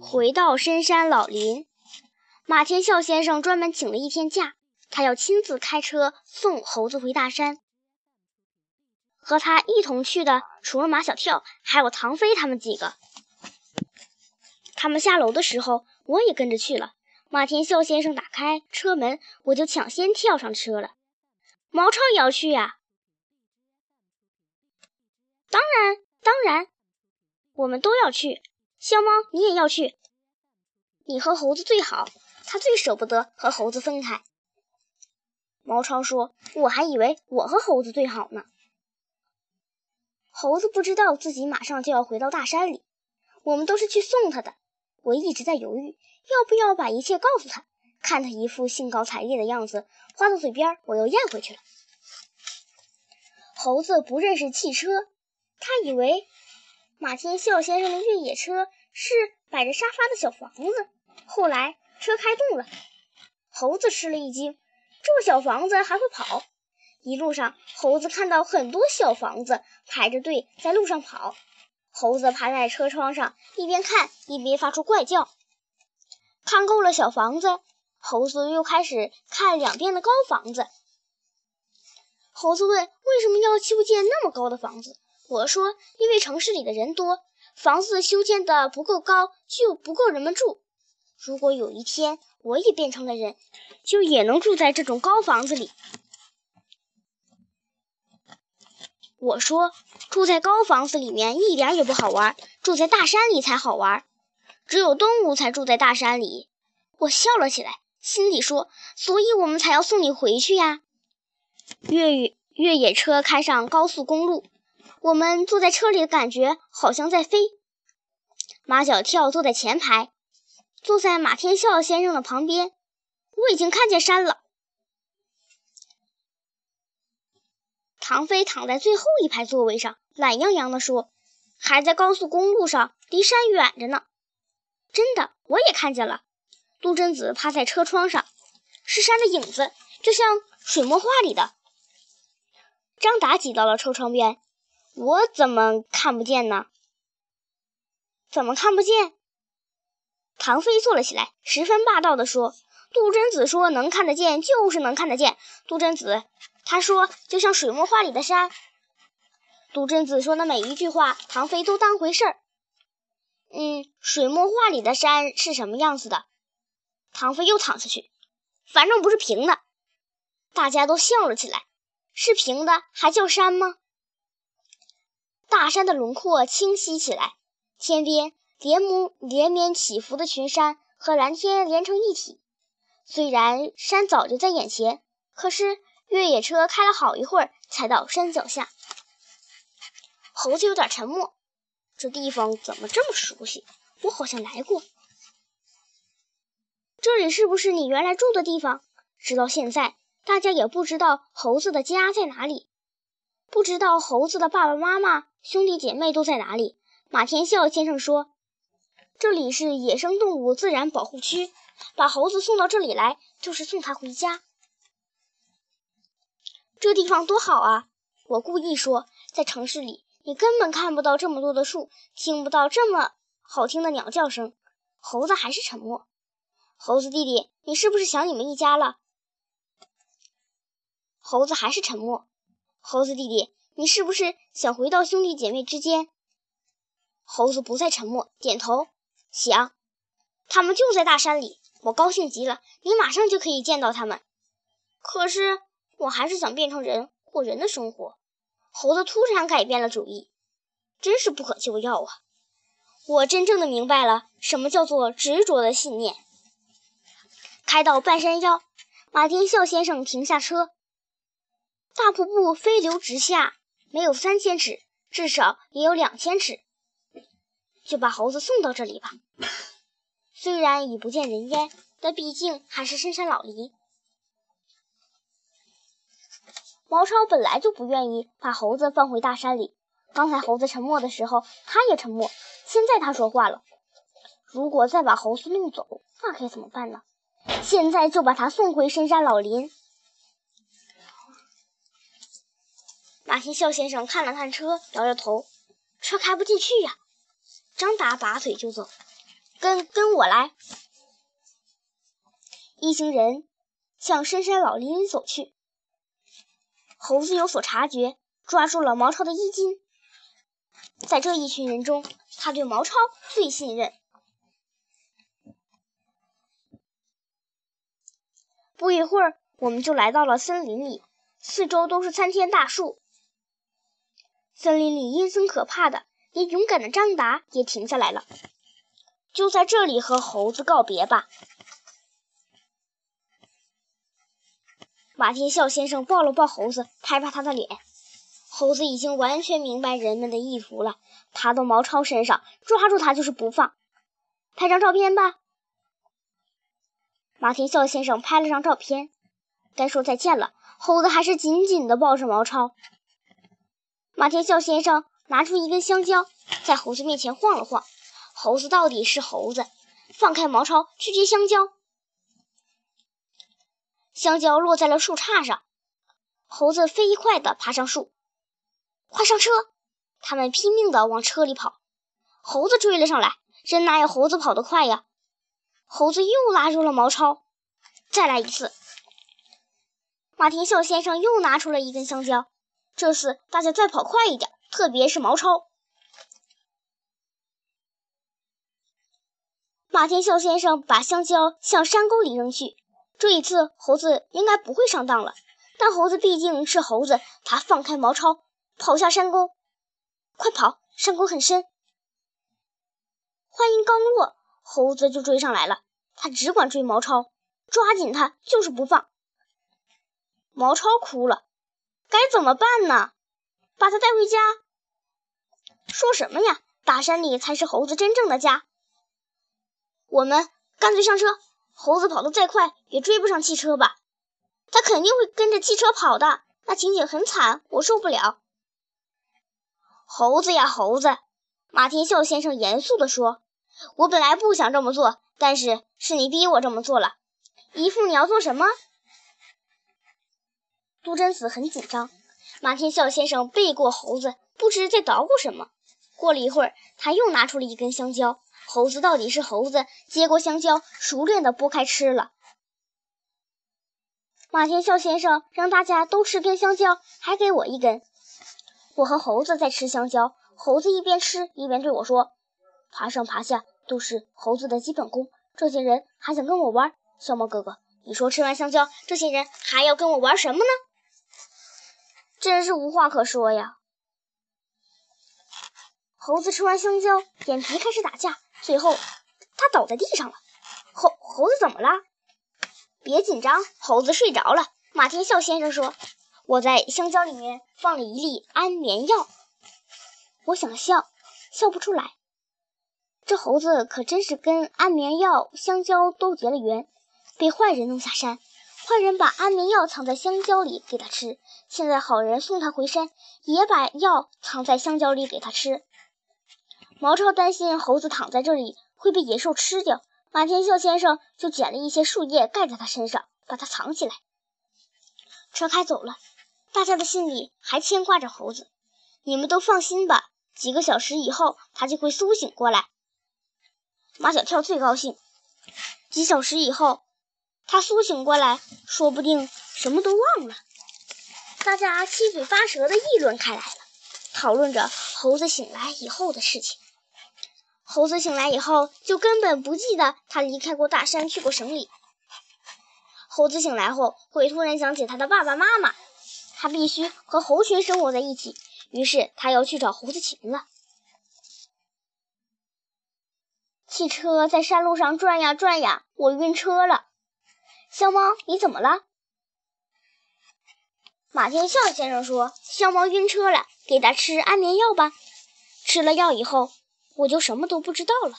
回到深山老林，马天笑先生专门请了一天假，他要亲自开车送猴子回大山。和他一同去的，除了马小跳，还有唐飞他们几个。他们下楼的时候，我也跟着去了。马天笑先生打开车门，我就抢先跳上车了。毛超也要去呀？当然，当然，我们都要去。小猫，你也要去。你和猴子最好，他最舍不得和猴子分开。毛超说：“我还以为我和猴子最好呢。”猴子不知道自己马上就要回到大山里，我们都是去送他的。我一直在犹豫，要不要把一切告诉他。看他一副兴高采烈的样子，话到嘴边，我又咽回去了。猴子不认识汽车，他以为马天笑先生的越野车是摆着沙发的小房子。后来车开动了，猴子吃了一惊，这小房子还会跑？一路上，猴子看到很多小房子排着队在路上跑。猴子趴在车窗上，一边看一边发出怪叫。看够了小房子，猴子又开始看两边的高房子。猴子问：“为什么要修建那么高的房子？”我说：“因为城市里的人多，房子修建的不够高，就不够人们住。如果有一天我也变成了人，就也能住在这种高房子里。”我说：“住在高房子里面一点也不好玩，住在大山里才好玩。只有动物才住在大山里。”我笑了起来，心里说：“所以我们才要送你回去呀。”越野越野车开上高速公路，我们坐在车里的感觉好像在飞。马小跳坐在前排，坐在马天笑先生的旁边。我已经看见山了。唐飞躺在最后一排座位上，懒洋洋地说：“还在高速公路上，离山远着呢。”真的，我也看见了。杜真子趴在车窗上，是山的影子，就像水墨画里的。张达挤到了车窗边，我怎么看不见呢？怎么看不见？唐飞坐了起来，十分霸道地说：“杜真子说能看得见，就是能看得见。”杜真子。他说：“就像水墨画里的山。”杜真子说的每一句话，唐飞都当回事儿。嗯，水墨画里的山是什么样子的？唐飞又躺下去，反正不是平的。大家都笑了起来。是平的还叫山吗？大山的轮廓清晰起来，天边连绵连绵起伏的群山和蓝天连成一体。虽然山早就在眼前，可是。越野车开了好一会儿，才到山脚下。猴子有点沉默。这地方怎么这么熟悉？我好像来过。这里是不是你原来住的地方？直到现在，大家也不知道猴子的家在哪里，不知道猴子的爸爸妈妈、兄弟姐妹都在哪里。马天笑先生说：“这里是野生动物自然保护区，把猴子送到这里来，就是送它回家。”这地方多好啊！我故意说，在城市里你根本看不到这么多的树，听不到这么好听的鸟叫声。猴子还是沉默。猴子弟弟，你是不是想你们一家了？猴子还是沉默。猴子弟弟，你是不是想回到兄弟姐妹之间？猴子不再沉默，点头想。他们就在大山里，我高兴极了，你马上就可以见到他们。可是。我还是想变成人，过人的生活。猴子突然改变了主意，真是不可救药啊！我真正的明白了什么叫做执着的信念。开到半山腰，马天笑先生停下车。大瀑布飞流直下，没有三千尺，至少也有两千尺。就把猴子送到这里吧。虽然已不见人烟，但毕竟还是深山老林。毛超本来就不愿意把猴子放回大山里。刚才猴子沉默的时候，他也沉默。现在他说话了：“如果再把猴子弄走，那该怎么办呢？”现在就把他送回深山老林。马天笑先生看了看车，摇摇头：“车开不进去呀。”张达拔腿就走。跟跟我来。”一行人向深山老林走去。猴子有所察觉，抓住了毛超的衣襟。在这一群人中，他对毛超最信任。不一会儿，我们就来到了森林里，四周都是参天大树。森林里阴森可怕的，连勇敢的张达也停下来了。就在这里和猴子告别吧。马天笑先生抱了抱猴子，拍拍他的脸。猴子已经完全明白人们的意图了，爬到毛超身上，抓住他就是不放。拍张照片吧。马天笑先生拍了张照片。该说再见了，猴子还是紧紧地抱着毛超。马天笑先生拿出一根香蕉，在猴子面前晃了晃。猴子到底是猴子，放开毛超去接香蕉。香蕉落在了树杈上，猴子飞快地爬上树。快上车！他们拼命地往车里跑。猴子追了上来，人哪有猴子跑得快呀？猴子又拉住了毛超。再来一次。马天笑先生又拿出了一根香蕉。这次大家再跑快一点，特别是毛超。马天笑先生把香蕉向山沟里扔去。这一次，猴子应该不会上当了。但猴子毕竟是猴子，他放开毛超，跑下山沟。快跑！山沟很深。话音刚落，猴子就追上来了。他只管追毛超，抓紧他就是不放。毛超哭了。该怎么办呢？把他带回家？说什么呀？大山里才是猴子真正的家。我们干脆上车。猴子跑得再快，也追不上汽车吧？他肯定会跟着汽车跑的，那情景很惨，我受不了。猴子呀，猴子！马天笑先生严肃地说：“我本来不想这么做，但是是你逼我这么做了。姨父，你要做什么？”苏贞子很紧张。马天笑先生背过猴子，不知在捣鼓什么。过了一会儿，他又拿出了一根香蕉。猴子到底是猴子，接过香蕉，熟练地剥开吃了。马天笑先生让大家都吃根香蕉，还给我一根。我和猴子在吃香蕉，猴子一边吃一边对我说：“爬上爬下都是猴子的基本功，这些人还想跟我玩。小猫哥哥，你说吃完香蕉，这些人还要跟我玩什么呢？真是无话可说呀！”猴子吃完香蕉，眼皮开始打架。最后，他倒在地上了。猴猴子怎么了？别紧张，猴子睡着了。马天笑先生说：“我在香蕉里面放了一粒安眠药。”我想笑，笑不出来。这猴子可真是跟安眠药、香蕉都结了缘，被坏人弄下山。坏人把安眠药藏在香蕉里给他吃，现在好人送他回山，也把药藏在香蕉里给他吃。毛超担心猴子躺在这里会被野兽吃掉，马天笑先生就捡了一些树叶盖在他身上，把它藏起来。车开走了，大家的心里还牵挂着猴子。你们都放心吧，几个小时以后他就会苏醒过来。马小跳最高兴，几小时以后他苏醒过来，说不定什么都忘了。大家七嘴八舌的议论开来了，讨论着猴子醒来以后的事情。猴子醒来以后，就根本不记得他离开过大山，去过省里。猴子醒来后，会突然想起他的爸爸妈妈，他必须和猴群生活在一起。于是，他要去找猴子请了。汽车在山路上转呀转呀，我晕车了。小猫，你怎么了？马天笑先生说：“小猫晕车了，给它吃安眠药吧。吃了药以后。”我就什么都不知道了。